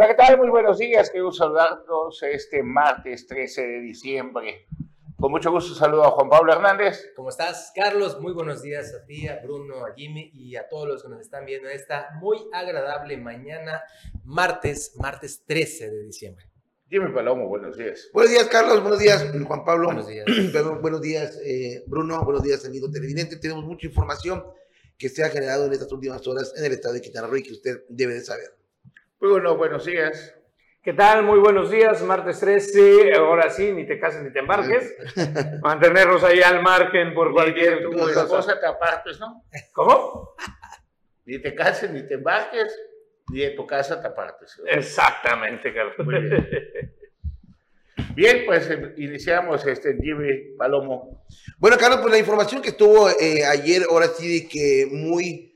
Hola, ¿qué tal? Muy buenos días. Quiero saludarlos este martes 13 de diciembre. Con mucho gusto saludo a Juan Pablo Hernández. ¿Cómo estás, Carlos? Muy buenos días a ti, a Bruno, a Jimmy y a todos los que nos están viendo en esta muy agradable mañana, martes, martes 13 de diciembre. Jimmy Palomo, buenos días. Buenos días, Carlos. Buenos días, Juan Pablo. Buenos días. Perdón, buenos días, eh, Bruno. Buenos días, amigo televidente. Tenemos mucha información que se ha generado en estas últimas horas en el estado de Quintana Roo y que usted debe de saber. Muy bueno, buenos días. ¿Qué tal? Muy buenos días, martes 13. Ahora sí, ni te cases ni te embarques. Mantenernos ahí al margen por cualquier tu cosa. te apartes, ¿no? ¿Cómo? Ni te cases, ni te embarques, ni de tu casa te apartes. Exactamente, Carlos. Muy bien. Bien, pues eh, iniciamos este Jimmy Palomo. Bueno, Carlos, pues la información que estuvo eh, ayer, ahora sí, de que muy,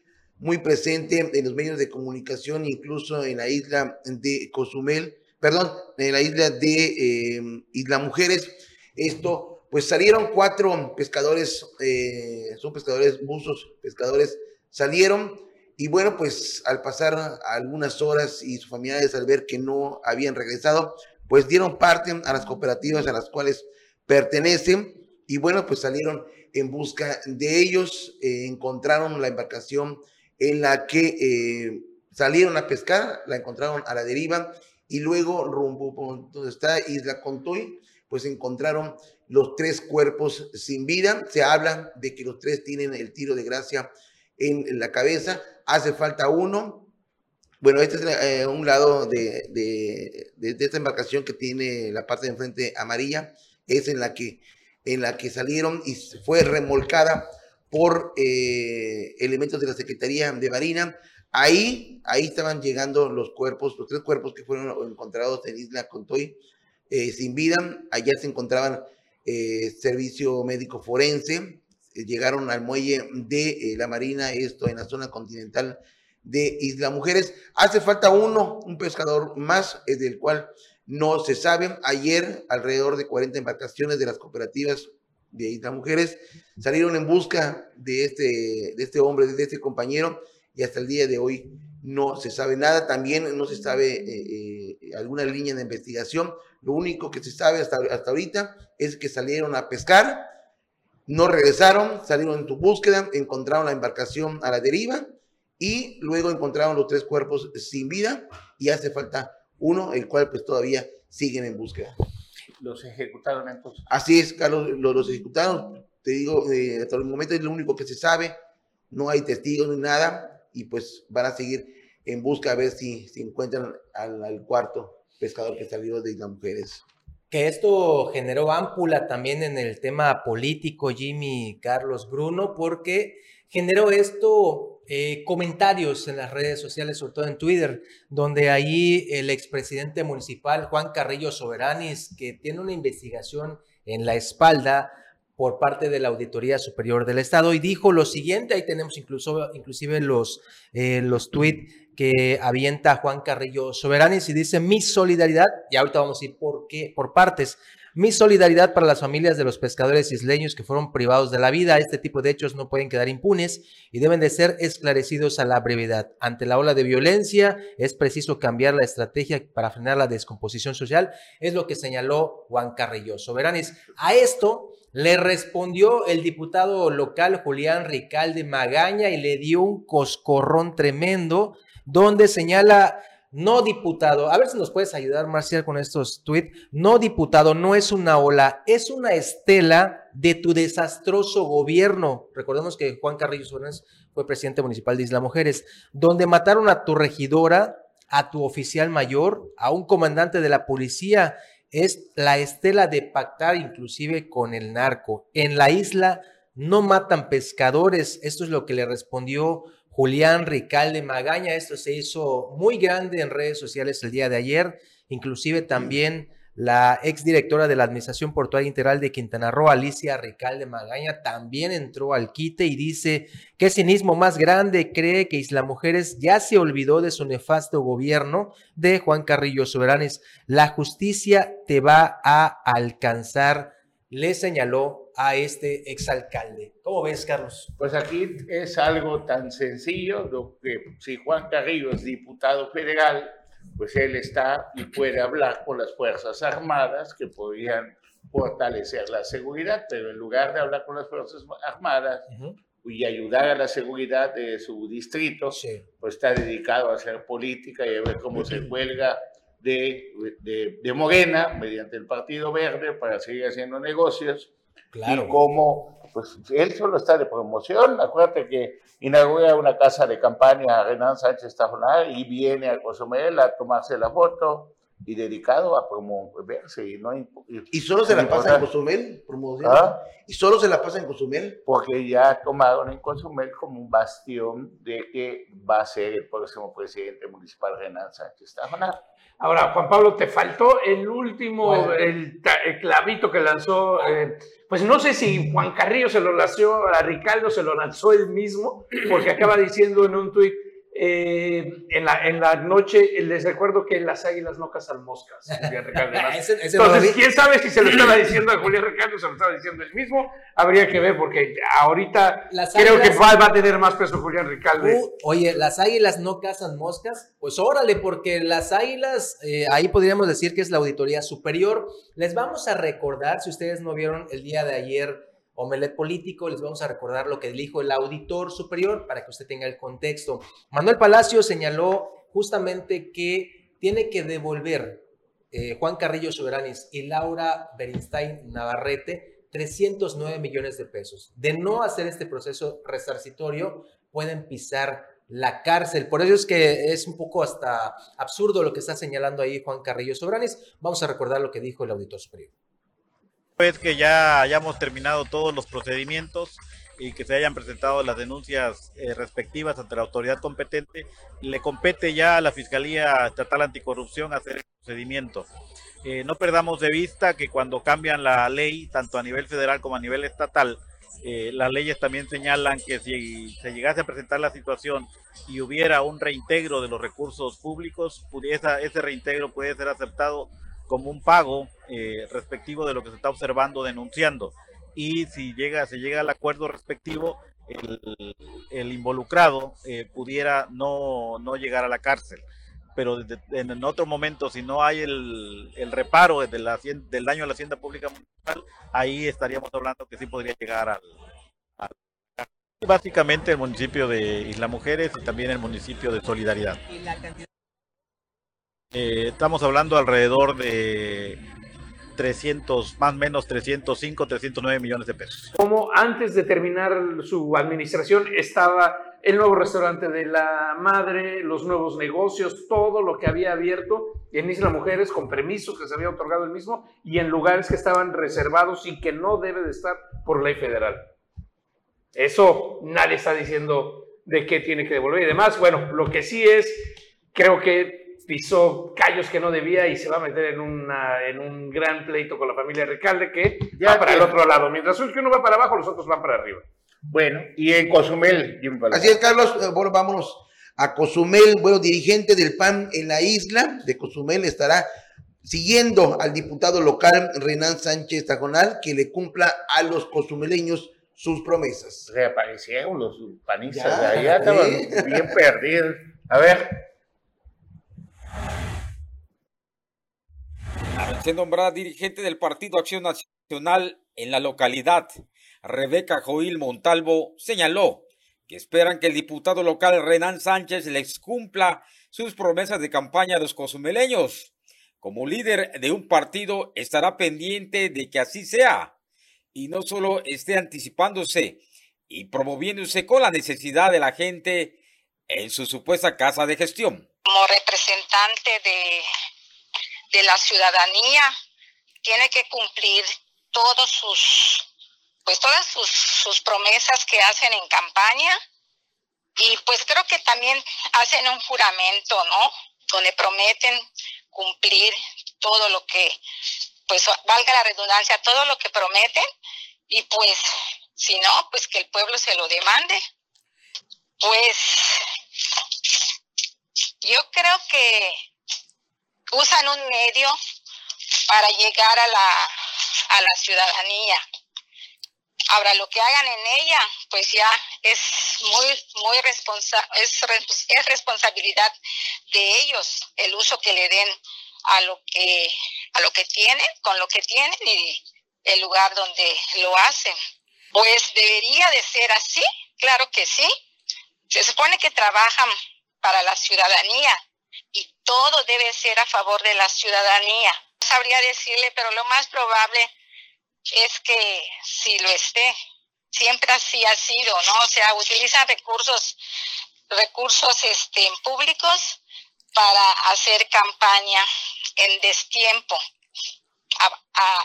muy presente en los medios de comunicación, incluso en la isla de Cozumel, perdón, en la isla de eh, Isla Mujeres. Esto, pues salieron cuatro pescadores, eh, son pescadores buzos, pescadores, salieron y bueno, pues al pasar algunas horas y sus familiares al ver que no habían regresado, pues dieron parte a las cooperativas a las cuales pertenecen y bueno, pues salieron en busca de ellos, eh, encontraron la embarcación en la que eh, salieron a pescar, la encontraron a la deriva y luego rumbo donde está Isla Contoy, pues encontraron los tres cuerpos sin vida. Se habla de que los tres tienen el tiro de gracia en la cabeza. Hace falta uno. Bueno, este es eh, un lado de, de esta embarcación que tiene la parte de enfrente amarilla. Es en la que, en la que salieron y fue remolcada por eh, elementos de la Secretaría de Marina. Ahí, ahí estaban llegando los cuerpos, los tres cuerpos que fueron encontrados en Isla Contoy eh, sin vida. Allá se encontraban eh, servicio médico forense. Llegaron al muelle de la Marina, esto en la zona continental de Isla Mujeres. Hace falta uno, un pescador más, del cual no se sabe. Ayer, alrededor de 40 embarcaciones de las cooperativas de Isla Mujeres salieron en busca de este, de este hombre, de este compañero, y hasta el día de hoy no se sabe nada. También no se sabe eh, eh, alguna línea de investigación. Lo único que se sabe hasta, hasta ahorita es que salieron a pescar, no regresaron, salieron en tu búsqueda, encontraron la embarcación a la deriva y luego encontraron los tres cuerpos sin vida y hace falta uno, el cual pues todavía siguen en búsqueda. Los ejecutaron entonces. Así es, Carlos, los, los ejecutaron. Te digo, eh, hasta el momento es lo único que se sabe. No hay testigos ni nada. Y pues van a seguir en busca a ver si, si encuentran al, al cuarto pescador que salió de Isla Mujeres. Que esto generó ámpula también en el tema político, Jimmy Carlos Bruno, porque generó esto eh, comentarios en las redes sociales, sobre todo en Twitter, donde ahí el expresidente municipal Juan Carrillo Soberanis, que tiene una investigación en la espalda por parte de la Auditoría Superior del Estado, y dijo lo siguiente, ahí tenemos incluso, inclusive los, eh, los tweets que avienta Juan Carrillo Soberanis y dice mi solidaridad, y ahorita vamos a ir por qué, por partes, mi solidaridad para las familias de los pescadores isleños que fueron privados de la vida. Este tipo de hechos no pueden quedar impunes y deben de ser esclarecidos a la brevedad. Ante la ola de violencia es preciso cambiar la estrategia para frenar la descomposición social. Es lo que señaló Juan Carrillo Soberanis. A esto le respondió el diputado local Julián Ricalde Magaña y le dio un coscorrón tremendo donde señala no diputado, a ver si nos puedes ayudar, Marcial, con estos tweets. No diputado, no es una ola, es una estela de tu desastroso gobierno. Recordemos que Juan Carrillo Suárez fue presidente municipal de Isla Mujeres, donde mataron a tu regidora, a tu oficial mayor, a un comandante de la policía. Es la estela de pactar inclusive con el narco. En la isla no matan pescadores. Esto es lo que le respondió Julián Ricalde Magaña. Esto se hizo muy grande en redes sociales el día de ayer. Inclusive también la exdirectora de la Administración Portuaria Integral de Quintana Roo, Alicia Ricalde Magaña, también entró al quite y dice, ¿qué cinismo más grande cree que Isla Mujeres ya se olvidó de su nefasto gobierno de Juan Carrillo Soberanes? La justicia te va a alcanzar, le señaló a este exalcalde. ¿Cómo ves, Carlos? Pues aquí es algo tan sencillo, lo que si Juan Carrillo es diputado federal, pues él está y puede hablar con las Fuerzas Armadas que podrían fortalecer la seguridad, pero en lugar de hablar con las Fuerzas Armadas y ayudar a la seguridad de su distrito, pues está dedicado a hacer política y a ver cómo se cuelga de, de, de Morena mediante el Partido Verde para seguir haciendo negocios. Claro. Y cómo, pues él solo está de promoción. Acuérdate que inaugura una casa de campaña Renan Sánchez Tajonar y viene a Cozumel a tomarse la foto y dedicado a promoverse. Y, no, ¿Y solo se la pasa en Cozumel? ¿Ah? ¿Y solo se la pasa en Cozumel? Porque ya tomaron en Cozumel como un bastión de que va a ser el próximo presidente municipal Renan Sánchez Tajonar. Ahora, Juan Pablo, te faltó el último, el, clavito que lanzó, eh, pues no sé si Juan Carrillo se lo lanzó a Ricardo, se lo lanzó él mismo, porque acaba diciendo en un tuit, eh, en, la, en la noche les recuerdo que las águilas no cazan moscas. Entonces, quién sabe si se lo estaba diciendo a Julián Ricardo, se lo estaba diciendo él mismo. Habría que ver porque ahorita creo que va, a tener más peso Julián Ricardo. Uh, oye, las águilas no cazan moscas. Pues órale, porque las águilas, eh, ahí podríamos decir que es la auditoría superior. Les vamos a recordar, si ustedes no vieron el día de ayer Omelet Político, les vamos a recordar lo que dijo el auditor superior para que usted tenga el contexto. Manuel Palacio señaló justamente que tiene que devolver eh, Juan Carrillo Soberanis y Laura Berinstein Navarrete 309 millones de pesos. De no hacer este proceso resarcitorio, pueden pisar la cárcel. Por eso es que es un poco hasta absurdo lo que está señalando ahí Juan Carrillo Soberanis. Vamos a recordar lo que dijo el auditor superior vez que ya hayamos terminado todos los procedimientos y que se hayan presentado las denuncias eh, respectivas ante la autoridad competente, le compete ya a la Fiscalía Estatal Anticorrupción hacer el procedimiento. Eh, no perdamos de vista que cuando cambian la ley, tanto a nivel federal como a nivel estatal, eh, las leyes también señalan que si se llegase a presentar la situación y hubiera un reintegro de los recursos públicos, pudiera, ese reintegro puede ser aceptado como un pago eh, respectivo de lo que se está observando, denunciando. Y si llega, se llega al acuerdo respectivo, el, involucrado eh, pudiera no, no, llegar a la cárcel. Pero en otro momento, si no hay el, el reparo del daño a la hacienda pública municipal, ahí estaríamos hablando que sí podría llegar al, básicamente el municipio de Isla Mujeres y también el municipio de Solidaridad. Eh, estamos hablando alrededor de 300, más o menos 305, 309 millones de pesos. Como antes de terminar su administración estaba el nuevo restaurante de la madre, los nuevos negocios, todo lo que había abierto en Isla Mujeres con permiso que se había otorgado el mismo y en lugares que estaban reservados y que no debe de estar por ley federal. Eso nadie está diciendo de qué tiene que devolver y demás. Bueno, lo que sí es, creo que pisó callos que no debía y se va a meter en, una, en un gran pleito con la familia Recalde que ya va para el otro lado. Mientras que uno va para abajo, los otros van para arriba. Bueno, y en Cozumel. Así es, Carlos. Eh, bueno, vámonos a Cozumel. Bueno, dirigente del PAN en la isla de Cozumel estará siguiendo al diputado local Renan Sánchez Tajonal que le cumpla a los cozumeleños sus promesas. Reaparecieron los panistas, ya, allá estaban bien perdidos. A ver. Al nombrada dirigente del Partido Acción Nacional en la localidad, Rebeca Joil Montalvo señaló que esperan que el diputado local Renan Sánchez les cumpla sus promesas de campaña a los cozumeleños. Como líder de un partido estará pendiente de que así sea y no solo esté anticipándose y promoviéndose con la necesidad de la gente en su supuesta casa de gestión. Como representante de de la ciudadanía, tiene que cumplir todos sus, pues todas sus, sus promesas que hacen en campaña y pues creo que también hacen un juramento, ¿no? Donde prometen cumplir todo lo que, pues valga la redundancia, todo lo que prometen y pues si no, pues que el pueblo se lo demande. Pues yo creo que usan un medio para llegar a la, a la ciudadanía. Ahora, lo que hagan en ella, pues ya es muy, muy responsa es, es responsabilidad de ellos el uso que le den a lo que, a lo que tienen, con lo que tienen y el lugar donde lo hacen. Pues debería de ser así, claro que sí. Se supone que trabajan para la ciudadanía todo debe ser a favor de la ciudadanía. Sabría decirle, pero lo más probable es que si lo esté, siempre así ha sido, ¿no? O sea, utilizan recursos, recursos este, públicos para hacer campaña en destiempo,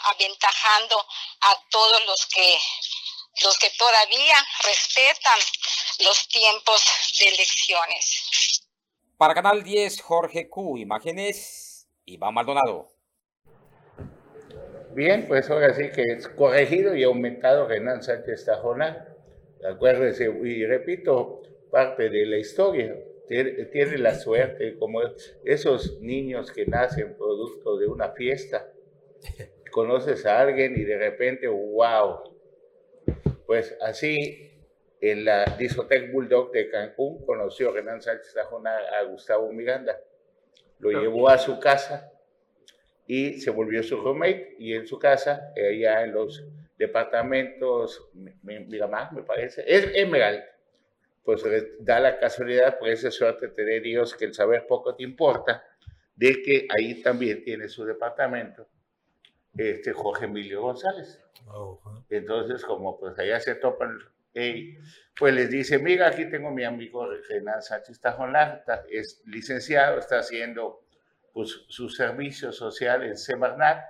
aventajando a todos los que los que todavía respetan los tiempos de elecciones. Para Canal 10, Jorge Q. Imágenes, Iván Maldonado. Bien, pues ahora sí que es corregido y aumentado Renan Sánchez Tajona. Acuérdense, y repito, parte de la historia. Tiene, la suerte, como esos niños que nacen producto de una fiesta. Conoces a alguien y de repente, wow. Pues así, en la discoteca Bulldog de Cancún, conoció Renan Sánchez Tajona a Gustavo Miranda. Lo llevó a su casa y se volvió su roommate y en su casa, allá en los departamentos Miramar, me parece, es Emerald, pues da la casualidad, por esa suerte te dé Dios que el saber poco te importa, de que ahí también tiene su departamento este Jorge Emilio González. Entonces, como pues allá se topan, pues les dice, mira, aquí tengo mi amigo Renan Sánchez Tajonlar, es licenciado, está haciendo pues, su servicio social en Semarnat,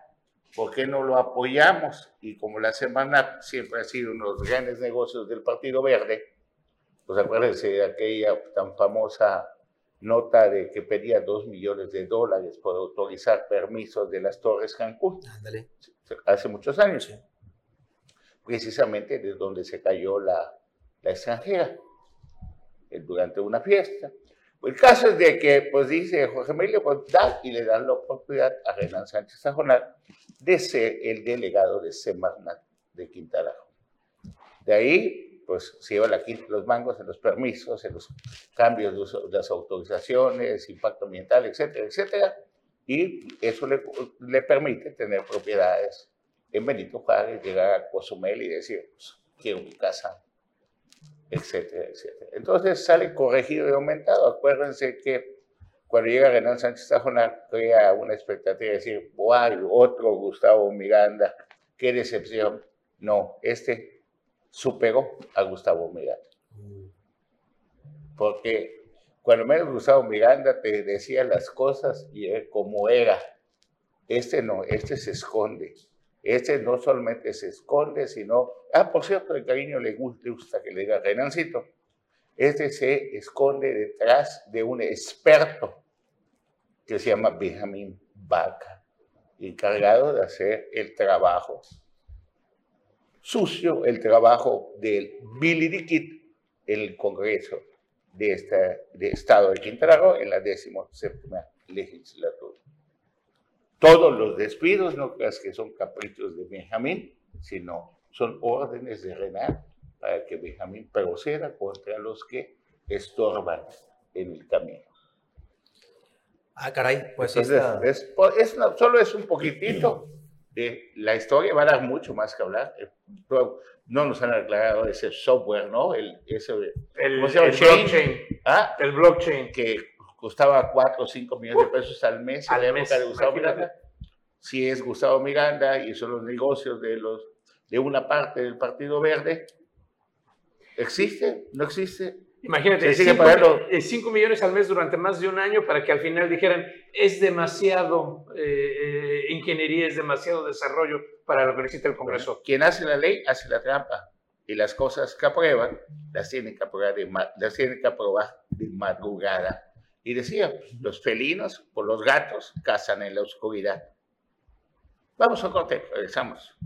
¿por qué no lo apoyamos? Y como la Semarnat siempre ha sido uno de los grandes negocios del Partido Verde, pues acuérdense de aquella tan famosa nota de que pedía dos millones de dólares por autorizar permisos de las Torres Cancún. Hace muchos años. Precisamente de donde se cayó la, la extranjera, eh, durante una fiesta. El caso es de que, pues dice Jorge Emilio, pues da y le dan la oportunidad a Renan Sánchez Sajonar de ser el delegado de Semarnat de Quintana De ahí, pues se lleva la, los mangos en los permisos, en los cambios de, las autorizaciones, impacto ambiental, etcétera, etcétera. Y eso le, le permite tener propiedades en Benito Juárez, llegar a Cozumel y decir, pues, quiero mi casa etcétera, etcétera. Entonces sale corregido y aumentado. Acuérdense que cuando llega Renan Sánchez Tajona crea una expectativa de decir, wow, otro Gustavo Miranda, qué decepción. No, este superó a Gustavo Miranda. Porque cuando menos Gustavo Miranda te decía las cosas y como era. Este no, este se esconde. Este no solamente se esconde, sino, ah, por cierto, el cariño le gusta, que le diga Renancito. Este se esconde detrás de un experto que se llama Benjamin Baca, encargado de hacer el trabajo sucio, el trabajo del Billy Dickit en el Congreso de, esta, de Estado de Quintana Roo en la 17 legislatura. Todos los despidos no creas que son caprichos de Benjamín, sino son órdenes de Renan para que Benjamín proceda contra los que estorban en el camino. Ah, caray, pues Entonces, es, solo es un poquitito de la historia, va a dar mucho más que hablar. Eh, no nos han aclarado ese software, ¿no? El, ese, el, blockchain. ¿Ah? El blockchain. Que costaba 4 o 5 millones de pesos al mes en la época de Gustavo Miranda. Si es Gustavo Miranda y son los negocios de, los, de una parte del Partido Verde, ¿existe? ¿No existe? Imagínate, 5 millones al mes durante más de un año para que al final dijeran, es demasiado eh, eh, ingeniería, es demasiado desarrollo para lo que necesita el Congreso. quien hace la ley hace la trampa y las cosas que aprueban las tienen que aprobar de, las tienen que aprobar de madrugada y decía, los felinos por los gatos cazan en la oscuridad. Vamos a corte, regresamos.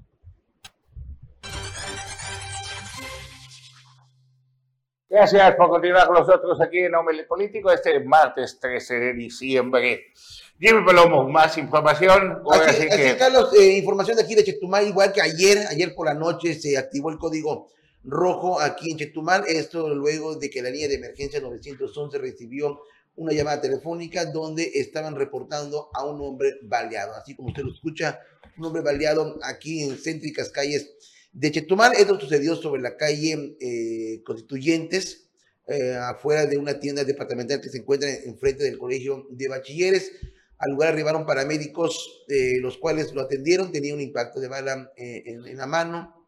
Gracias por continuar con nosotros aquí en Hombre Político este martes 13 de diciembre Jimmy Palomo, más información. así, que... Carlos, eh, información de aquí de Chetumal, igual que ayer, ayer por la noche se activó el código rojo aquí en Chetumal, esto luego de que la línea de emergencia 911 recibió una llamada telefónica donde estaban reportando a un hombre baleado, así como usted lo escucha, un hombre baleado aquí en céntricas calles de Chetumal. Esto sucedió sobre la calle eh, Constituyentes, eh, afuera de una tienda departamental que se encuentra enfrente del colegio de bachilleres. Al lugar arribaron paramédicos, eh, los cuales lo atendieron, tenía un impacto de bala en, la mano,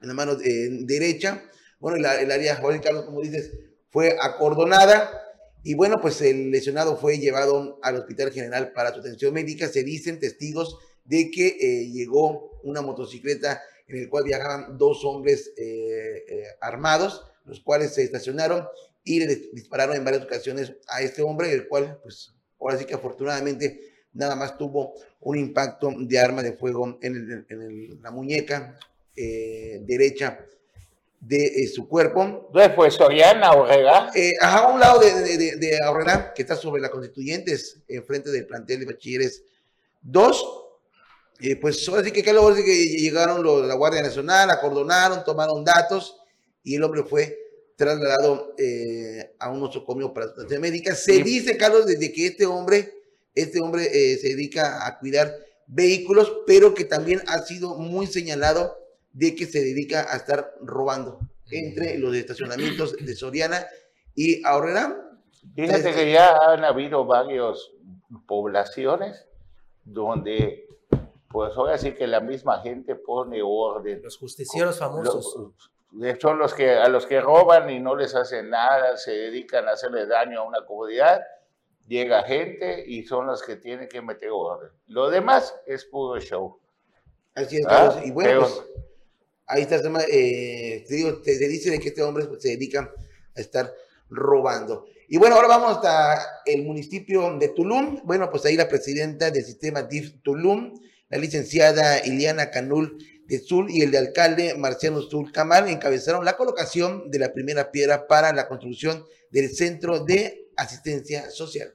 en la mano derecha. Bueno, el, área, Carlos, como dices, fue acordonada. Y bueno, pues el lesionado fue llevado al Hospital General para su atención médica. Se dicen testigos de que llegó una motocicleta en el cual viajaban dos hombres eh, eh, armados, los cuales se estacionaron y le dispararon en varias ocasiones a este hombre, el cual, pues, ahora sí que afortunadamente nada más tuvo un impacto de arma de fuego en, la muñeca eh, derecha de su cuerpo. ¿Dónde fue Soriana, Aurrera? a un lado de, de, de, Aurrera, que está sobre la Constituyentes, enfrente del plantel de bachilleres 2 pues ahora sí que, que llegaron los, la Guardia Nacional, acordonaron, tomaron datos y el hombre fue trasladado eh, a un nosocomio para atención médica. Se dice, Carlos, desde que este hombre, este hombre eh, se dedica a cuidar vehículos, pero que también ha sido muy señalado de que se dedica a estar robando entre los estacionamientos de Soriana y Ahorrera. Fíjate que ya han habido varias poblaciones donde pues ahora sí que la misma gente pone orden. Los justicieros famosos. son los que a los que roban y no les hacen nada, se dedican a hacerle daño a una comunidad, llega gente y son los que tienen que meter orden. Lo demás es puro show. Así es, ¿Ah? Y bueno, pues ahí está, eh, te digo, te, dice de que este hombre se dedica a estar robando. Y bueno, ahora vamos hasta el municipio de Tulum. Bueno, pues ahí la presidenta del sistema DIF Tulum, la licenciada Iliana Canul de Zul y el de alcalde Marciano Zul Camal encabezaron la colocación de la primera piedra para la construcción del Centro de Asistencia Social.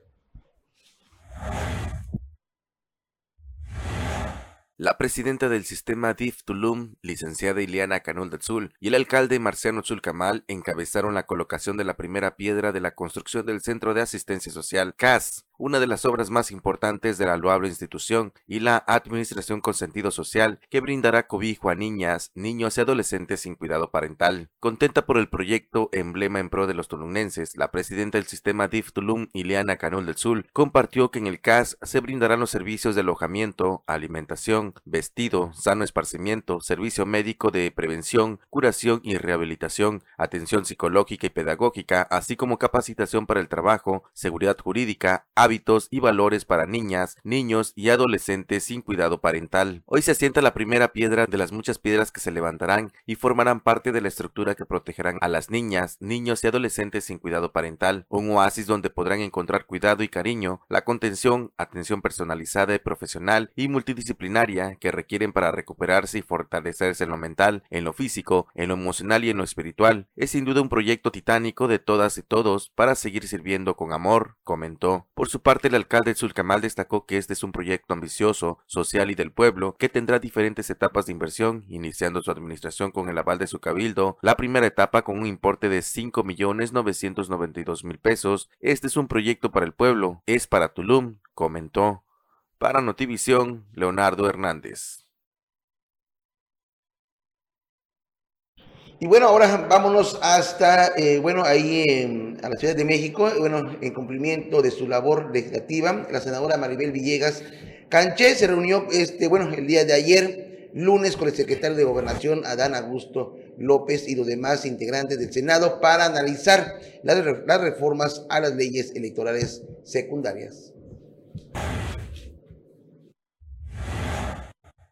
La presidenta del sistema DIF Tulum, licenciada Iliana Canul de Zul, y el alcalde Marciano Zulcamal encabezaron la colocación de la primera piedra de la construcción del Centro de Asistencia Social CAS, una de las obras más importantes de la loable institución y la administración con sentido social que brindará cobijo a niñas, niños y adolescentes sin cuidado parental. Contenta por el proyecto emblema en pro de los tulunenses, la presidenta del sistema DIF Tulum, Ileana Canul del Sul, compartió que en el CAS se brindarán los servicios de alojamiento, alimentación, vestido, sano esparcimiento, servicio médico de prevención, curación y rehabilitación, atención psicológica y pedagógica, así como capacitación para el trabajo, seguridad jurídica, hábitos y valores para niñas, niños y adolescentes sin cuidado parental. Hoy se asienta la primera piedra de las muchas piedras que se levantarán y formarán parte de la estructura que protegerán a las niñas, niños y adolescentes sin cuidado parental, un oasis donde podrán encontrar cuidado y cariño, la contención, atención personalizada y profesional y multidisciplinaria que requieren para recuperarse y fortalecerse en lo mental, en lo físico, en lo emocional y en lo espiritual. Es sin duda un proyecto titánico de todas y todos para seguir sirviendo con amor, comentó. Parte, el alcalde Zulcamal destacó que este es un proyecto ambicioso, social y del pueblo, que tendrá diferentes etapas de inversión, iniciando su administración con el aval de su cabildo, la primera etapa con un importe de 5.992.000 pesos. Este es un proyecto para el pueblo, es para Tulum, comentó. Para Notivisión, Leonardo Hernández. Y bueno, ahora vámonos hasta, eh, bueno, ahí a la Ciudad de México, bueno, en cumplimiento de su labor legislativa, la senadora Maribel Villegas Canché se reunió, este, bueno, el día de ayer, lunes, con el secretario de Gobernación, Adán Augusto López, y los demás integrantes del Senado para analizar las reformas a las leyes electorales secundarias.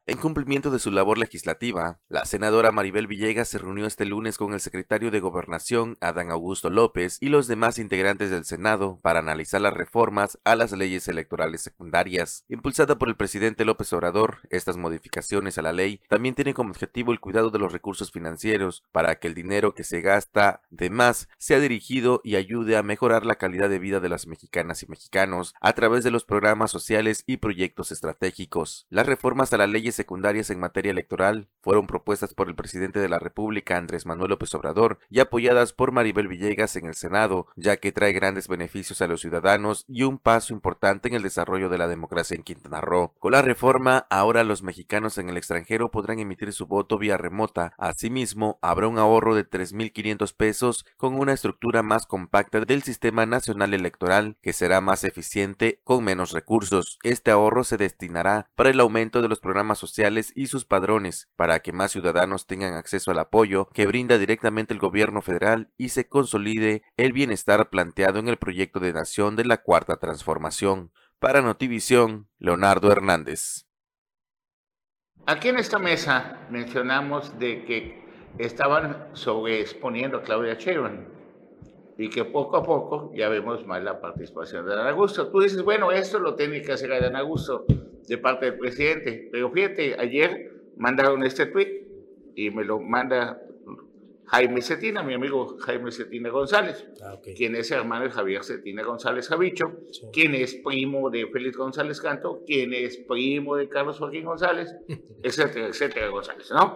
En cumplimiento de su labor legislativa, la senadora Maribel Villegas se reunió este lunes con el secretario de Gobernación, Adán Augusto López, y los demás integrantes del Senado para analizar las reformas a las leyes electorales secundarias. Impulsada por el presidente López Obrador, estas modificaciones a la ley también tienen como objetivo el cuidado de los recursos financieros para que el dinero que se gasta de más sea dirigido y ayude a mejorar la calidad de vida de las mexicanas y mexicanos a través de los programas sociales y proyectos estratégicos. Las reformas a las leyes secundarias en materia electoral fueron propuestas por el presidente de la República Andrés Manuel López Obrador y apoyadas por Maribel Villegas en el Senado, ya que trae grandes beneficios a los ciudadanos y un paso importante en el desarrollo de la democracia en Quintana Roo. Con la reforma, ahora los mexicanos en el extranjero podrán emitir su voto vía remota. Asimismo, habrá un ahorro de 3.500 pesos con una estructura más compacta del sistema nacional electoral que será más eficiente con menos recursos. Este ahorro se destinará para el aumento de los programas sociales y sus padrones para que más ciudadanos tengan acceso al apoyo que brinda directamente el gobierno federal y se consolide el bienestar planteado en el proyecto de nación de la Cuarta Transformación. Para Notivisión, Leonardo Hernández. Aquí en esta mesa mencionamos de que estaban sobreexponiendo a Claudia Sheinbaum y que poco a poco ya vemos más la participación de Dan Augusto. Tú dices, bueno, esto lo tiene que hacer Dan Augusto de parte del presidente. Pero fíjate, ayer mandaron este tweet y me lo manda Jaime Cetina, mi amigo Jaime Cetina González, Ah, ok. quien es hermano de Javier Cetina González Javicho, Sí. quien es primo de Félix González Canto, quien es primo de Carlos Joaquín González, etcétera, etcétera González, ¿no?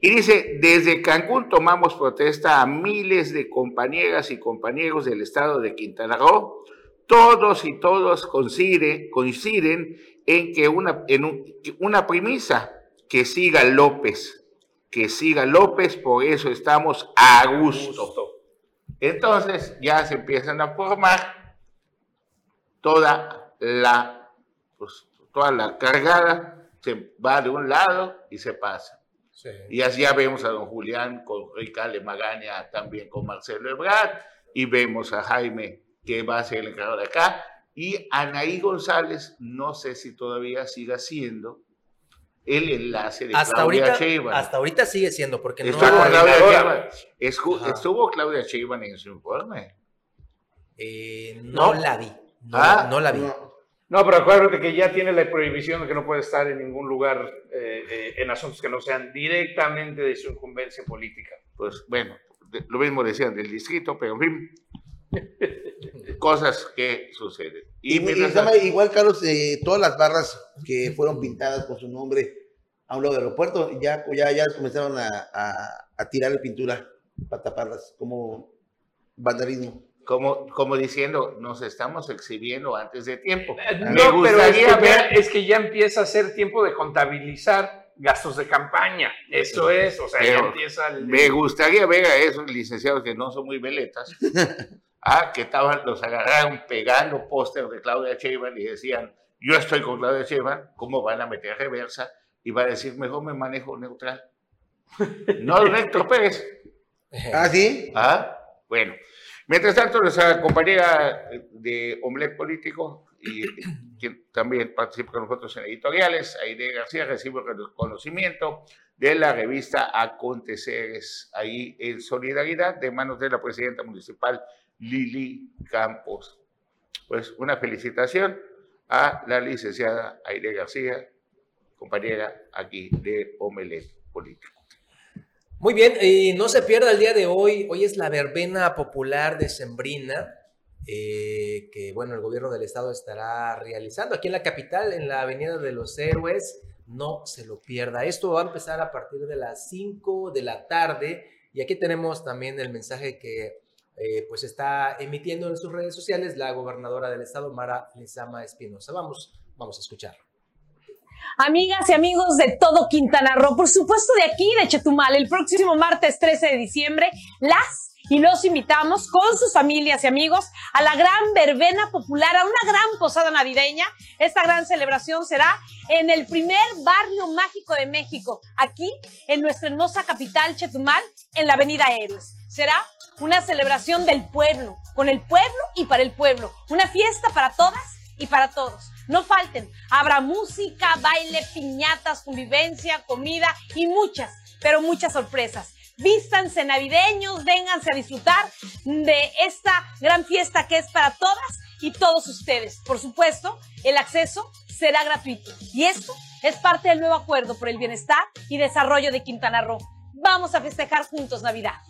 Y dice, desde Cancún tomamos protesta a miles de compañeras y compañeros del estado de Quintana Roo. Todos y todos coinciden, coinciden en que una, en un- una premisa, que siga López, que siga López, por eso estamos a gusto. Entonces ya se empiezan a formar toda la, pues, toda la cargada, se va de un lado y se pasa. Sí. Y así ya vemos a don Julián con Ricale Magaña, también con Marcelo Ebrard, y vemos a Jaime, que va a ser el encargado de acá, y Anaí González, no sé si todavía siga siendo el enlace de Hasta Claudia ahorita, Sheinbaum. hasta ahorita sigue siendo, porque no. Estuvo Claudia coordinadora. Sheinbaum. Ajá. Estuvo Claudia Sheinbaum en su informe. Eh, no, ¿No? la vi. No, Ah, no la vi. No. No, pero acuérdate que ya tiene la prohibición de que no puede estar en ningún lugar eh, eh, en asuntos que no sean directamente de su incumbencia política. Pues bueno, de- lo mismo decían del distrito, pero en fin, cosas que suceden. Y, Y, y igual, Carlos, eh, todas las barras que fueron pintadas con su nombre a un lado del aeropuerto, ya, ya, ya comenzaron a, a, a tirarle pintura para taparlas, como vandalismo. Como, como diciendo, nos estamos exhibiendo antes de tiempo. Eh, Me No, pero es gustaría que, ver- ya, es que ya empieza a ser tiempo de contabilizar gastos de campaña. Eso es, o sea, ya Pero empieza el... Me gustaría ver a esos licenciados que no son muy veletas, ah, que estaban, los agarraron pegando póster de Claudia Sheinbaum y decían, yo estoy con Claudia Sheinbaum, ¿cómo van a meter reversa? Y va a decir, mejor me manejo neutral. No, Héctor Pérez. ¿Ah, sí? Ah, bueno. Mientras tanto, nuestra compañera de Omelet Político, y quien también participa con nosotros en editoriales, Aide García, recibe reconocimiento de la revista Aconteceres, ahí en solidaridad, de manos de la presidenta municipal Lili Campos. Pues una felicitación a la licenciada Aide García, compañera aquí de Omelet Político. Muy bien, y no se pierda el día de hoy. Hoy es la verbena popular de Sembrina, eh, que bueno, el gobierno del estado estará realizando aquí en la capital, en la Avenida de los Héroes. No se lo pierda. Esto va a empezar a partir de las 5 de la tarde. Y aquí tenemos también el mensaje que eh, pues está emitiendo en sus redes sociales la gobernadora del estado, Mara Lizama Espinosa. Vamos, vamos a escucharlo. Amigas y amigos de todo Quintana Roo, por supuesto de aquí, de Chetumal, el próximo martes 13 de diciembre, las y los invitamos con sus familias y amigos a la gran verbena popular, a una gran posada navideña. Esta gran celebración será en el primer barrio mágico de México, aquí en nuestra hermosa capital Chetumal, en la Avenida Héroes. Será una celebración del pueblo, con el pueblo y para el pueblo, una fiesta para todas y para todos. No falten, habrá música, baile, piñatas, convivencia, comida y muchas, pero muchas sorpresas. Vístanse navideños, vénganse a disfrutar de esta gran fiesta que es para todas y todos ustedes. Por supuesto, el acceso será gratuito. Y esto es parte del nuevo acuerdo por el bienestar y desarrollo de Quintana Roo. Vamos a festejar juntos Navidad.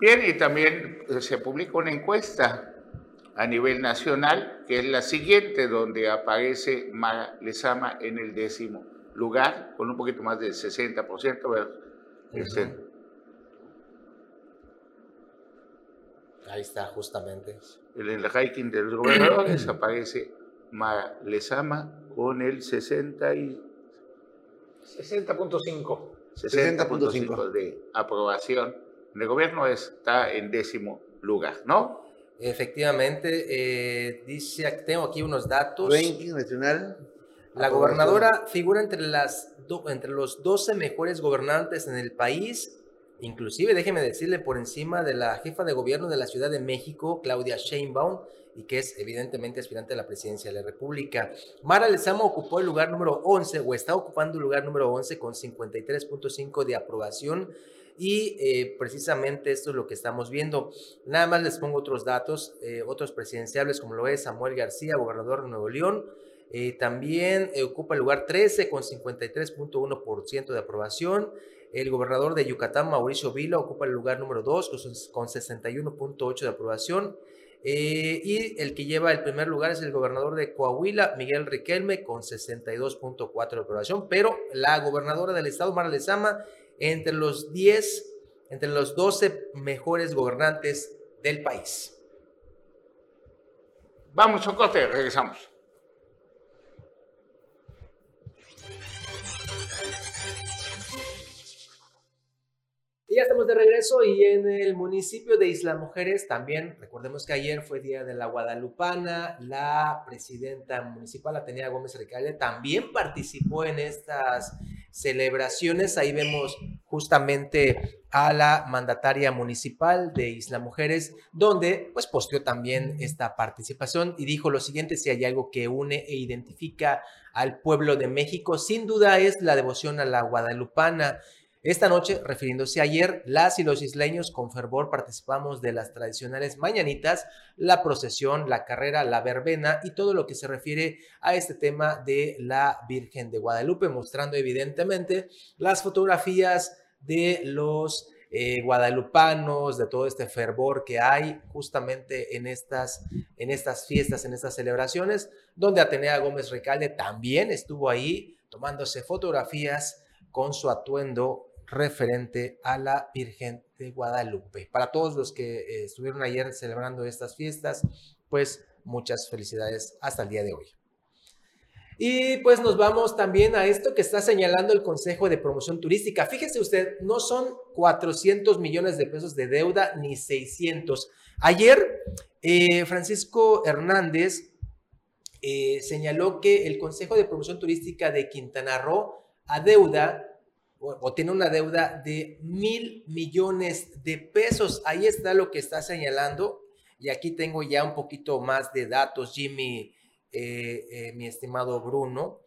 Bien, y también eh, se publica una encuesta a nivel nacional, que es la siguiente, donde aparece Mara Lezama en el décimo lugar, con un poquito más del 60%. ¿verdad? Este, Ahí está, justamente. en el ranking de los gobernadores aparece Mara Lezama con el 60 y 60.5. 60.5 de aprobación. El gobierno está en décimo lugar, ¿no? Efectivamente, eh, dice, tengo aquí unos datos. Ranking nacional. La gobernadora figura entre, las do- entre los 12 mejores gobernantes en el país, inclusive, déjeme decirle, por encima de la jefa de gobierno de la Ciudad de México, Claudia Sheinbaum, y que es evidentemente aspirante a la presidencia de la República. Mara Lezama ocupó el lugar número 11, o está ocupando el lugar número 11 con 53.5 de aprobación. Y eh, precisamente esto es lo que estamos viendo. Nada más les pongo otros datos, eh, otros presidenciables como lo es Samuel García, gobernador de Nuevo León, eh, también eh, ocupa el lugar 13 con 53.1% de aprobación. El gobernador de Yucatán, Mauricio Vila, ocupa el lugar número 2 con, sus- con 61.8 de aprobación. Eh, y el que lleva el primer lugar es el gobernador de Coahuila, Miguel Riquelme, con 62.4 de aprobación. Pero la gobernadora del estado, Mara Lezama, entre los 10, entre los 12 mejores gobernantes del país. Vamos corte, regresamos. Y ya estamos de regreso y en el municipio de Isla Mujeres también, recordemos que ayer fue Día de la Guadalupana, la presidenta municipal, Atenea Gómez Recalde, también participó en estas celebraciones. Ahí vemos justamente a la mandataria municipal de Isla Mujeres, donde pues posteó también esta participación y dijo lo siguiente, si hay algo que une e identifica al pueblo de México, sin duda es la devoción a la guadalupana. Esta noche, refiriéndose a ayer, las y los isleños con fervor participamos de las tradicionales mañanitas, la procesión, la carrera, la verbena y todo lo que se refiere a este tema de la Virgen de Guadalupe, mostrando evidentemente las fotografías de los eh, guadalupanos, de todo este fervor que hay justamente en estas, en estas fiestas, en estas celebraciones, donde Atenea Gómez Recalde también estuvo ahí tomándose fotografías con su atuendo referente a la Virgen de Guadalupe. Para todos los que eh, estuvieron ayer celebrando estas fiestas, pues muchas felicidades hasta el día de hoy. Y pues nos vamos también a esto que está señalando el Consejo de Promoción Turística. Fíjese usted, no son 400 millones de pesos de deuda ni 600. Ayer, eh, Francisco Hernández eh, señaló que el Consejo de Promoción Turística de Quintana Roo adeuda o, tiene una deuda de mil millones de pesos. Ahí está lo que está señalando. Y aquí tengo ya un poquito más de datos, Jimmy, eh, eh, mi estimado Bruno.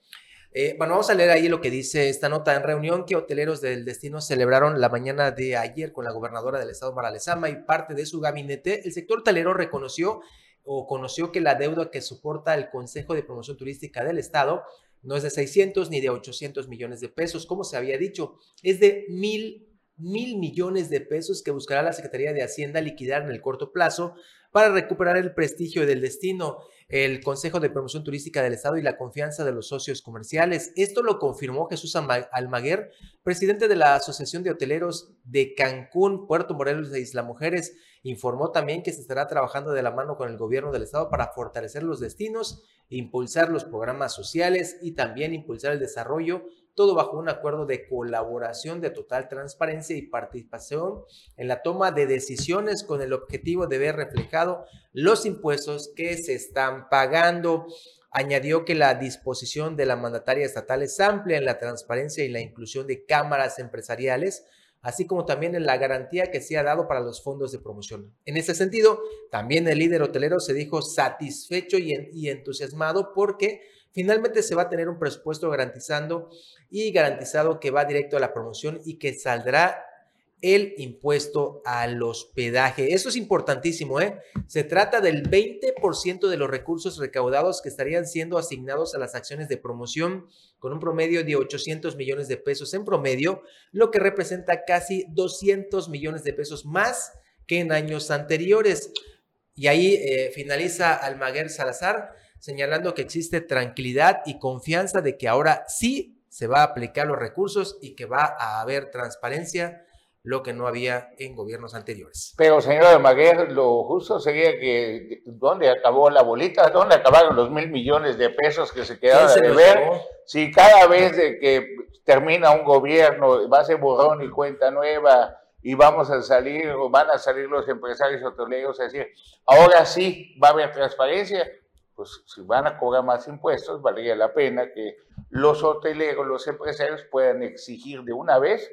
Eh, bueno, vamos a leer ahí lo que dice esta nota. En reunión que hoteleros del destino celebraron la mañana de ayer con la gobernadora del estado, Mara Lezama, y parte de su gabinete, el sector hotelero reconoció o conoció que la deuda que soporta el Consejo de Promoción Turística del Estado no es de 600 ni de 800 millones de pesos, como se había dicho, es de mil, mil millones de pesos que buscará la Secretaría de Hacienda liquidar en el corto plazo para recuperar el prestigio del destino, el Consejo de Promoción Turística del Estado y la confianza de los socios comerciales. Esto lo confirmó Jesús Alma- Almaguer, presidente de la Asociación de Hoteleros de Cancún, Puerto Morelos e Isla Mujeres. Informó también que se estará trabajando de la mano con el gobierno del Estado para fortalecer los destinos, impulsar los programas sociales y también impulsar el desarrollo, todo bajo un acuerdo de colaboración de total transparencia y participación en la toma de decisiones con el objetivo de ver reflejado los impuestos que se están pagando. Añadió que la disposición de la mandataria estatal es amplia en la transparencia y la inclusión de cámaras empresariales así como también en la garantía que se ha dado para los fondos de promoción. En ese sentido, también el líder hotelero se dijo satisfecho y, entusiasmado porque finalmente se va a tener un presupuesto garantizando y garantizado que va directo a la promoción y que saldrá el impuesto al hospedaje. Eso es importantísimo, ¿eh? Se trata del 20% de los recursos recaudados que estarían siendo asignados a las acciones de promoción con un promedio de 800 millones de pesos en promedio, lo que representa casi 200 millones de pesos más que en años anteriores. Y ahí eh, finaliza Almaguer Salazar señalando que existe tranquilidad y confianza de que ahora sí se va a aplicar los recursos y que va a haber transparencia lo que no había en gobiernos anteriores. Pero, señor Maguer, lo justo sería que, ¿dónde acabó la bolita? ¿Dónde acabaron los mil millones de pesos que se quedaron de ver? Si cada vez de que termina un gobierno va a ser borrón y cuenta nueva y vamos a salir, o van a salir los empresarios hoteleros a decir, ahora sí va a haber transparencia, pues si van a cobrar más impuestos, valdría la pena que los hoteleros, los empresarios puedan exigir de una vez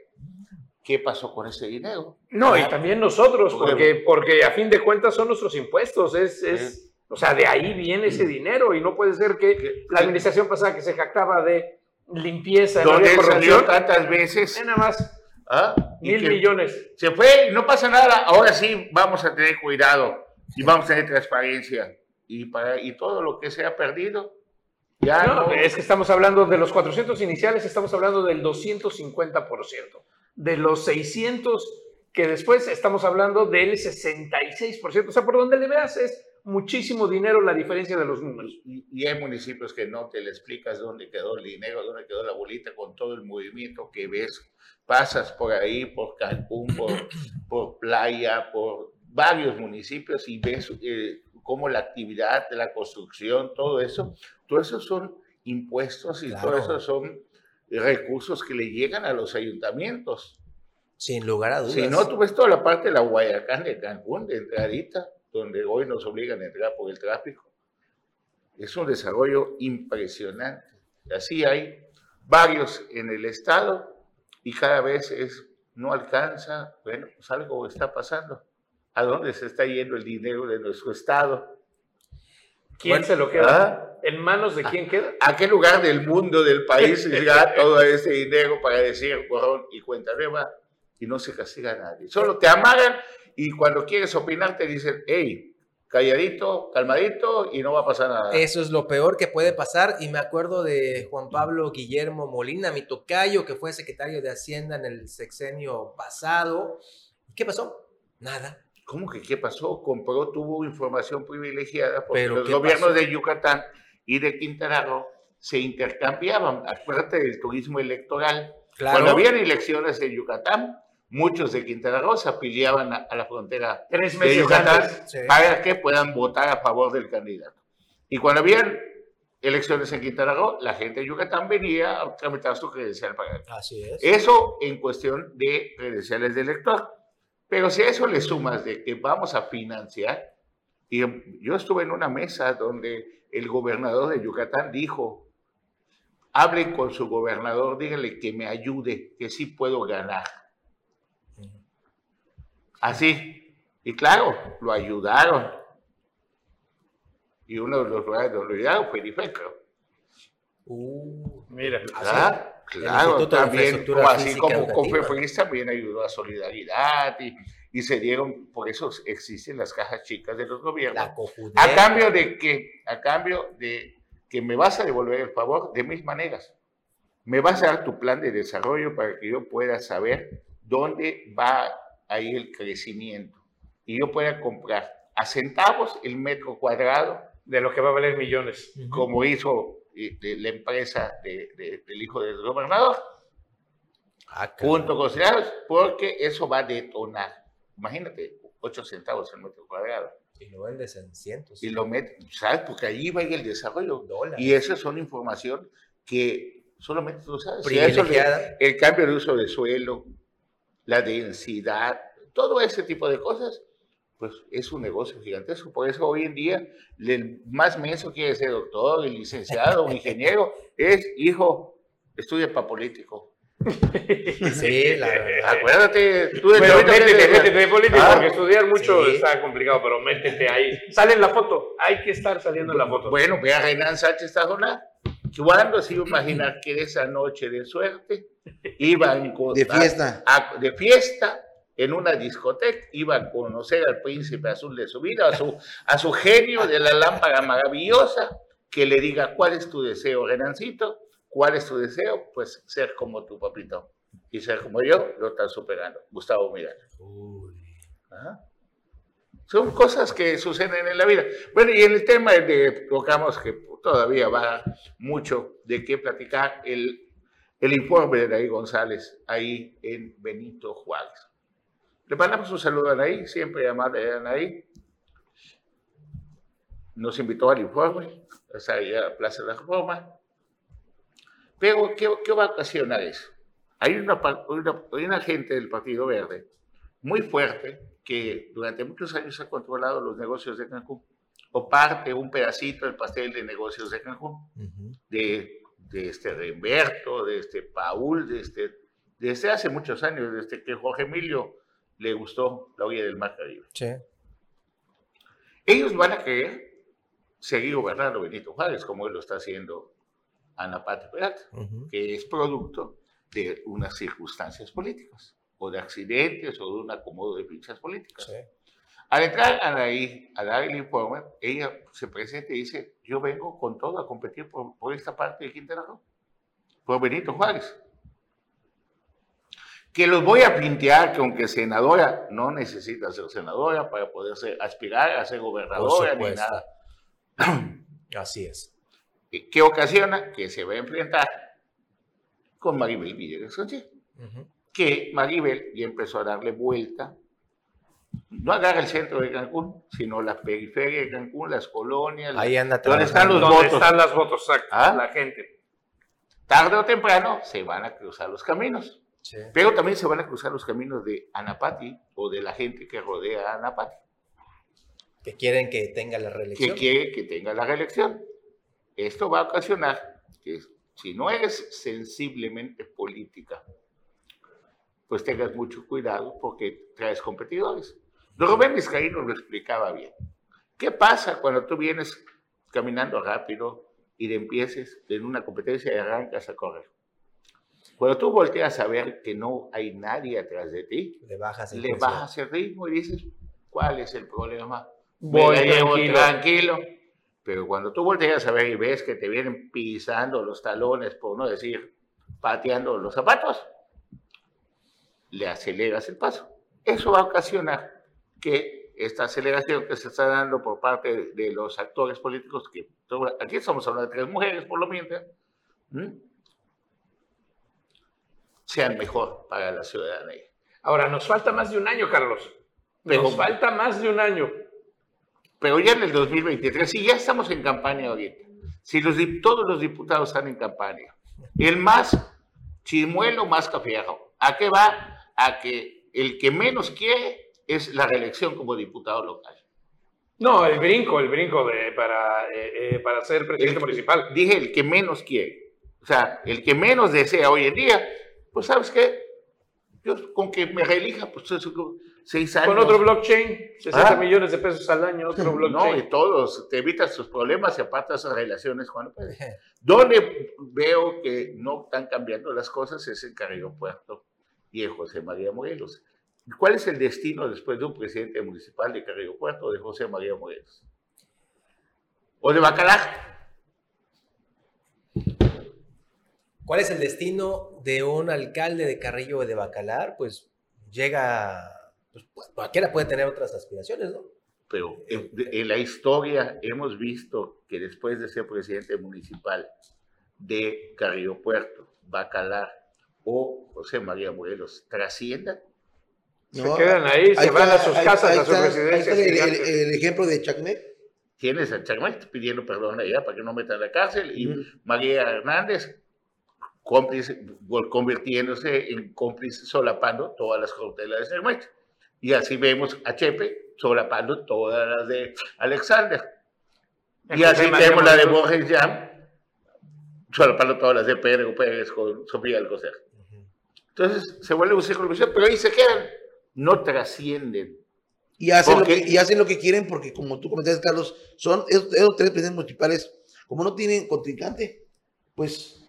qué pasó con ese dinero. No, y también nosotros, porque, porque a fin de cuentas son nuestros impuestos, es, es o sea, de ahí viene ese dinero y no puede ser que la administración pasada que se jactaba de limpieza, no había corrupción tantas veces. Nada más. ¿Ah? Mil millones. Se fue, no pasa nada. Ahora sí vamos a tener cuidado y vamos a tener transparencia. Y, para, y todo lo que se ha perdido, ya no, es que estamos hablando de los 400 iniciales, estamos hablando del 250% de los 600 que después estamos hablando del 66%. O sea, por donde le veas es muchísimo dinero la diferencia de los números. Y, hay municipios que no te le explicas dónde quedó el dinero, dónde quedó la bolita con todo el movimiento que ves. Pasas por ahí, por Cancún, por, por Playa, por varios municipios y ves eh, cómo la actividad de la construcción, todo eso, todo eso son impuestos y todo eso son recursos que le llegan a los ayuntamientos. Sin lugar a dudas. Si no, tú ves toda la parte de la Guayacán de Cancún, de entradita, donde hoy nos obligan a entrar por el tráfico. Es un desarrollo impresionante. Así hay varios en el estado y cada vez es, no alcanza, bueno, pues algo está pasando. ¿A dónde se está yendo el dinero de nuestro estado? ¿Quién se lo queda? ¿Ah? ¿En manos de quién queda? ¿A qué lugar del mundo, del país llega todo ese dinero para decir borrón y cuenta nueva y no se castiga a nadie? Solo te amagan y cuando quieres opinar te dicen, hey, calladito, calmadito y no va a pasar nada. Eso es lo peor que puede pasar y me acuerdo de Juan Pablo Guillermo Molina, mi tocayo, que fue secretario de Hacienda en el sexenio pasado. ¿Qué pasó? Nada ¿Cómo que qué pasó? Compró, tuvo información privilegiada porque los gobiernos de Yucatán y de Quintana Roo se intercambiaban. Acuérdate del turismo electoral. Cuando habían elecciones en Yucatán, muchos de Quintana Roo se afiliaban a, la frontera de Yucatán para que puedan votar a favor del candidato. Y cuando habían elecciones en Quintana Roo, la gente de Yucatán venía a tramitar su credencial para Así es. Eso en cuestión de credenciales de elector. Pero si a eso le sumas de que vamos a financiar, y yo estuve en una mesa donde el gobernador de Yucatán dijo, hablen con su gobernador, díganle que me ayude, que sí puedo ganar. Así. Y claro, lo ayudaron. Y uno de los lugares donde lo ayudaron fue Uh, mira. Claro, también, como así como Confefris también ayudó a Solidaridad y, y, se dieron, por eso existen las cajas chicas de los gobiernos. a cambio de que, a cambio de que me vas a devolver el favor de mil maneras. Me vas a dar tu plan de desarrollo para que yo pueda saber dónde va a ir el crecimiento y yo pueda comprar a centavos el metro cuadrado. De lo que va a valer millones. Como hizo de la empresa del hijo del gobernador, ah, junto con porque eso va a detonar. Imagínate, 8 centavos el metro cuadrado. Y lo vendes en cientos. Y lo metes, ¿sabes? Porque allí va el desarrollo. Y esa son información que solamente tú sabes. Privilegiada. el cambio de uso de suelo, la densidad, todo ese tipo de cosas pues es un negocio gigantesco. Por eso hoy en día el más menso quiere ser doctor, el licenciado, un ingeniero, es hijo, estudia para político. Sí, la verdad. Acuérdate, tú de métete, métete de político, Ah, porque estudiar mucho sí. está complicado, pero métete ahí. Sale en la foto, hay que estar saliendo en la foto. Bueno, ve a Renan Sánchez Tajonar. ¿Cuándo se iba a imaginar que esa noche de suerte iban con- De fiesta. a- a- de fiesta en una discoteca, iba a conocer al príncipe azul de su vida, a su, a su genio de la lámpara maravillosa, que le diga cuál es tu deseo, Renancito, cuál es tu deseo, pues ser como tu papito. Y ser como yo, lo están superando. Gustavo Miranda. Ajá. Son cosas que suceden en la vida. Bueno, y en el tema de, tocamos que todavía va mucho de qué platicar, el, el informe de Anaí González ahí en Benito Juárez. Le mandamos un saludo a Anaí, siempre amable Anaí. Nos invitó al informe, o sea, a la Plaza de la Reforma. Pero, ¿qué, qué va a ocasionar eso? Hay una, una, hay una gente del Partido Verde muy fuerte que durante muchos años ha controlado los negocios de Cancún, o parte, un pedacito del pastel de negocios de Cancún, de, de este de Humberto, de este Paul, de este, desde hace muchos años, desde que Jorge Emilio le gustó la orilla del Mar Caribe. Sí. Ellos van a querer seguir gobernando Benito Juárez, como él lo está haciendo Ana Pati Peralta, Ujú. que es producto de unas circunstancias políticas, o de accidentes, o de un acomodo de fichas políticas. Sí. Al entrar a, ahí, a dar el informe, ella se presenta y dice, yo vengo con todo a competir por, por esta parte de Quintana Roo, por Benito Juárez. Que los voy a pintear que aunque senadora, no necesita ser senadora para poder ser- aspirar a ser gobernadora ni nada. Así es. que ocasiona que se va a enfrentar con Maribel Villegas Sánchez, Ujú. que Maribel ya empezó a darle vuelta, no agarra el centro de Cancún, sino la periferia de Cancún, las colonias, Ahí anda ¿Dónde están los. ¿Dónde votos? están las votos? ¿Ah? La gente. tarde o temprano se van a cruzar los caminos, Sí. pero también se van a cruzar los caminos de Anapati o de la gente que rodea a Anapati, Que quieren que tenga la que reelección. quiere que tenga la reelección. Esto va a ocasionar que si no eres sensiblemente política, pues tengas mucho cuidado porque traes competidores. Don Rubén Vizcaíno lo explicaba bien. ¿Qué pasa cuando tú vienes caminando rápido y empieces en una competencia y arrancas a correr? Cuando tú volteas a ver que no hay nadie atrás de ti, Le bajas el le bajas el ritmo y dices, ¿cuál es el problema? Voy tranquilo. tranquilo. Pero cuando tú volteas a ver y ves que te vienen pisando los talones, por no decir pateando los zapatos, le aceleras el paso. Eso va a ocasionar que esta aceleración que se está dando por parte de los actores políticos, que aquí estamos hablando de tres mujeres por lo mientras, ¿m? Sean mejor para la ciudadanía. Ahora, nos falta más de un año, Carlos. Pero- Nos falta más de un año. Pero ya en el 2023, si ya estamos en campaña ahorita, si los, todos los diputados están en campaña, el más chimuelo, más cafeajo, ¿a qué va? A que el que menos quiere es la reelección como diputado local. No, el brinco, el brinco de, para, eh, eh, para ser presidente El- municipal. Dije el que menos quiere. O sea, el que menos desea hoy en día, pues ¿sabes qué? Yo con que me reelija, pues eso, seis años. Con otro blockchain, 60 Ah. millones de pesos al año, otro No, blockchain. y todos, te evitas sus problemas y apartas esas relaciones cuando puedes. Donde veo que no están cambiando las cosas es en Carrillo Puerto y en José María Morelos. ¿Cuál es el destino después de un presidente municipal de Carrillo Puerto de José María Morelos? ¿O de Bacalar? ¿Cuál es el destino de un alcalde de Carrillo de Bacalar? Pues llega, pues cualquiera puede tener otras aspiraciones, ¿no? Pero en, en la historia hemos visto que después de ser presidente municipal de Carrillo Puerto, Bacalar o José María Morelos trasciendan Se quedan ahí, se van a sus casas, a sus residencias Ahí el, el- el ejemplo de Chacmet. tienes a Chagmet pidiendo perdón allá para que no metan a la cárcel y. María Hernández cómplice, convirtiéndose en cómplice solapando todas las cautelas de Chagmet. Y así vemos a Chepe solapando todas las de Alexander. Y así vemos la de. Borges Jam solapando todas las de Pedro Pérez con Sofía Alcocer. Entonces se vuelve un círculo vicioso, pero ahí se quedan, no trascienden. Y hacen, lo Porque- que, y hacen lo que quieren porque, como tú comentaste, Carlos, son esos, esos tres presidentes municipales, como no tienen contrincante, pues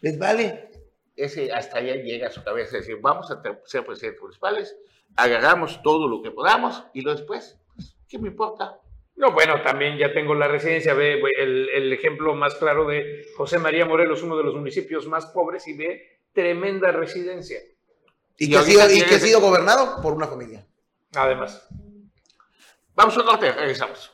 les vale. Ese hasta allá llega a su cabeza decir, vamos a ser presidentes municipales, agarramos todo lo que podamos y lo después, pues, ¿qué me importa? No, bueno, también ya tengo la residencia, ve el, el ejemplo más claro de José María Morelos, uno de los municipios más pobres, y ve tremenda residencia. Y, Y que, ha sido, y que ha sido gobernado por una familia. Además. Vamos a un corte, regresamos.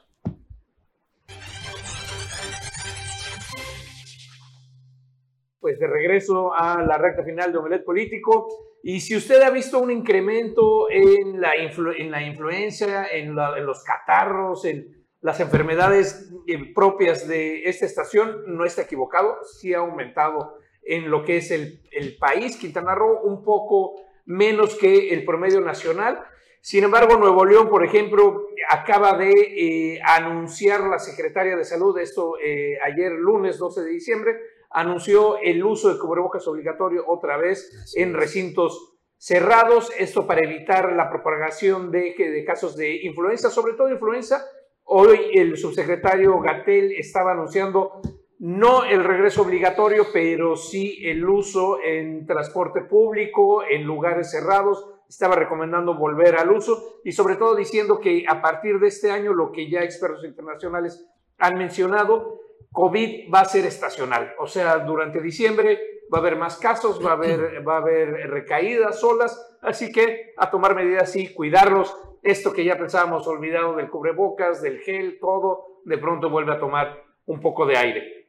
Pues de regreso a la recta final de Omelet Político. Y si usted ha visto un incremento en la, influ- en la influencia, en, la- en los catarros, en las enfermedades eh, propias de esta estación, no está equivocado, sí ha aumentado en lo que es el, el país. Quintana Roo un poco menos que el promedio nacional. Sin embargo, Nuevo León, por ejemplo, acaba de eh, anunciar la secretaria de Salud, esto eh, ayer lunes 12 de diciembre, anunció el uso de cubrebocas obligatorio otra vez en recintos cerrados, esto para evitar la propagación de, de casos de influenza, sobre todo influenza. Hoy el subsecretario Gatel estaba anunciando no el regreso obligatorio, pero sí el uso en transporte público, en lugares cerrados. Estaba recomendando volver al uso y sobre todo diciendo que a partir de este año lo que ya expertos internacionales han mencionado, COVID va a ser estacional. O sea, durante diciembre va a haber más casos, va a haber, va a haber recaídas solas, así que a tomar medidas y cuidarlos. Esto que ya pensábamos olvidado del cubrebocas, del gel, todo, de pronto vuelve a tomar un poco de aire.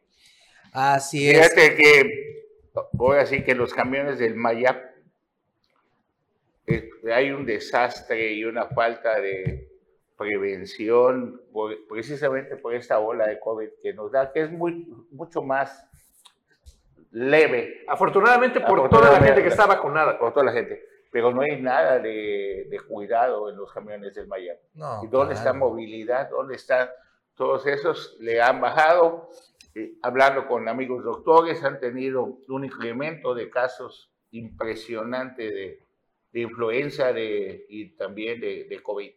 Así es. Fíjate que voy a decir que los camiones del Mayap eh, hay un desastre y una falta de prevención por- precisamente por esta ola de COVID que nos da, que es muy, mucho más leve Afortunadamente por toda la gente que está vacunada. por toda la gente, pero no hay nada de, de cuidado en los camiones del Mayap. No, ¿Y dónde está claro. movilidad? ¿Dónde están todos esos? Le han bajado. Eh, hablando con amigos doctores, han tenido un incremento de casos impresionante de, de influenza de, y también de, de COVID.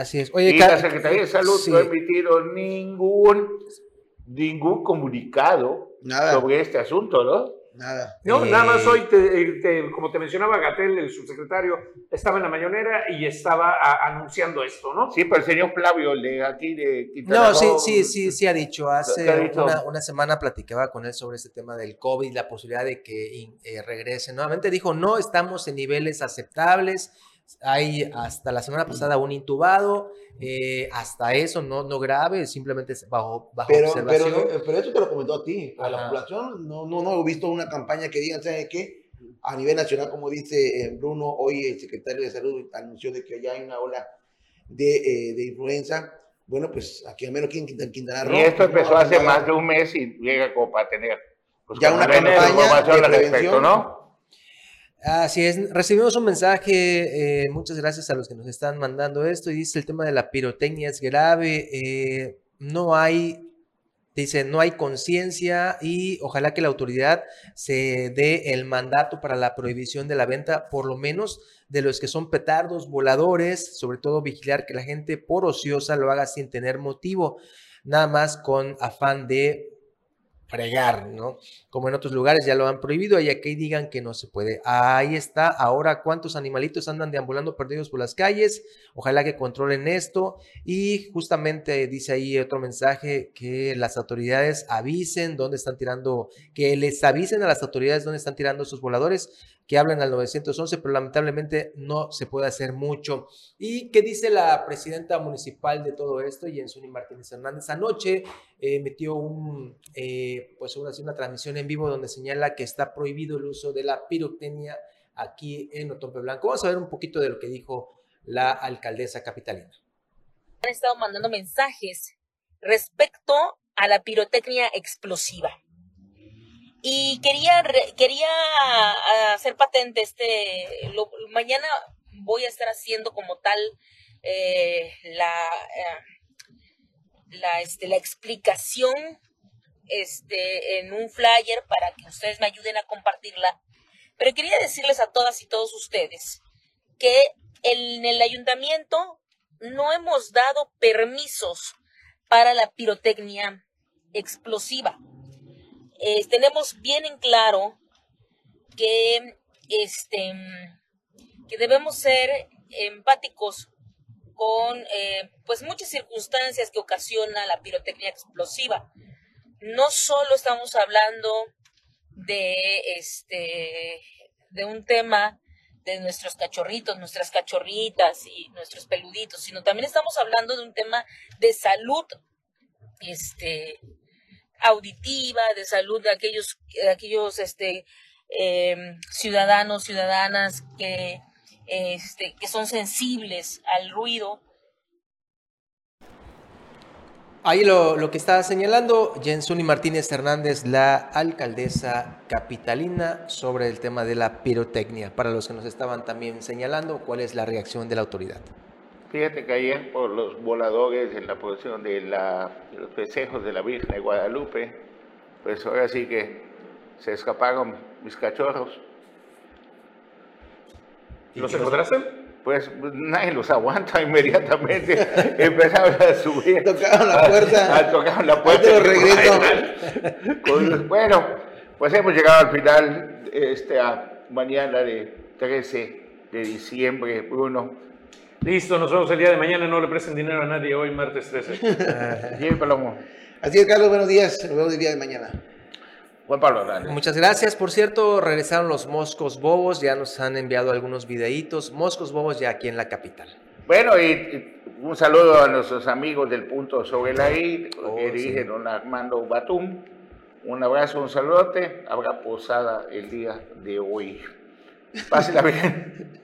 Así es. Oye, y la Secretaría de Salud sí. no ha emitido ningún, ningún comunicado Nada. sobre este asunto, ¿no? Nada. No, Eh, nada más hoy, te- te- como te mencionaba Gatel, el subsecretario, estaba en la mañonera y estaba a- anunciando esto, ¿no? Sí, pero el señor Flavio, el de aquí de Quintana No, sí, sí, sí, sí ha dicho. Hace ¿Qué ha dicho? Una, una semana platicaba con él sobre este tema del COVID, la posibilidad de que eh, regrese. Nuevamente dijo, no estamos en niveles aceptables. Hay hasta la semana pasada un intubado, eh, hasta eso no, no grave, simplemente bajo, bajo Pero, observación. pero, eh, pero eso te lo comentó a ti. A la población no, no, no he visto una campaña que digan, ¿sabe qué? A nivel nacional, como dice eh, Bruno, hoy el secretario de Salud anunció de que ya hay una ola de, eh, de influenza. Bueno, pues aquí al menos aquí en Quintana, Quintana Roo. Y esto no empezó ha hace hablado. más de un mes y llega como para tener pues, Ya una campaña de al respecto, prevención. ¿no? Así es, recibimos un mensaje, eh, muchas gracias a los que nos están mandando esto, y dice el tema de la pirotecnia es grave, eh, no hay, dice, no hay conciencia y ojalá que la autoridad se dé el mandato para la prohibición de la venta, por lo menos de los que son petardos, voladores, sobre todo vigilar que la gente por ociosa lo haga sin tener motivo, nada más con afán de fregar, ¿no? Como en otros lugares ya lo han prohibido y aquí digan que no se puede. Ahí está. Ahora, ¿cuántos animalitos andan deambulando perdidos por las calles? Ojalá que controlen esto. Y justamente dice ahí otro mensaje que las autoridades avisen dónde están tirando, que les avisen a las autoridades dónde están tirando esos voladores, que hablan al 911, pero lamentablemente no se puede hacer mucho. ¿Y qué dice la presidenta municipal de todo esto? Jensuni Martínez Hernández anoche eh, metió un, eh, pues una, una transmisión en vivo donde señala que está prohibido el uso de la pirotecnia aquí en Otompe Blanco. Vamos a ver un poquito de lo que dijo la alcaldesa capitalina. Han estado mandando mensajes respecto a la pirotecnia explosiva. Y quería, quería hacer patente este, lo- mañana voy a estar haciendo como tal eh, la, eh, la, este, la explicación este, en un flyer para que ustedes me ayuden a compartirla Pero quería decirles a todas y todos ustedes que en el ayuntamiento no hemos dado permisos para la pirotecnia explosiva. Tenemos bien en claro que, este, que debemos ser empáticos con eh, pues muchas circunstancias que ocasiona la pirotecnia explosiva. No solo estamos hablando de este de un tema de nuestros cachorritos, nuestras cachorritas y nuestros peluditos, sino también estamos hablando de un tema de salud este auditiva, de salud de aquellos, de aquellos este, em, ciudadanos, ciudadanas que, este, que son sensibles al ruido. Ahí lo, lo que está señalando Jensuni Martínez Hernández, la alcaldesa capitalina, sobre el tema de la pirotecnia. Para los que nos estaban también señalando, ¿cuál es la reacción de la autoridad? Fíjate que ayer por los voladores en la posición de, la, de los festejos de la Virgen de Guadalupe, pues ahora sí que se escaparon mis cachorros. ¿Los encontraste? Pues nadie los aguanta inmediatamente. Empezaron a subir. Tocaron la puerta. Ah, tocaron la puerta. Regreso. Bueno, pues hemos llegado al final este, a mañana de 13 de diciembre, Bruno. Listo, nos vemos el día de mañana. No le presten dinero a nadie hoy, martes 13. Jimmy Palomo. Así es, Carlos, buenos días. Nos vemos el día de mañana. Juan Pablo. Muchas gracias. Por cierto, regresaron los moscos bobos. Ya nos han enviado algunos videitos. Moscos bobos ya aquí en la capital. Bueno, y, y un saludo a nuestros amigos del punto sobre la I, Oh, que sí. dirige don Armando Batum. Un abrazo, un saludote. Habrá posada el día de hoy. Pásela bien.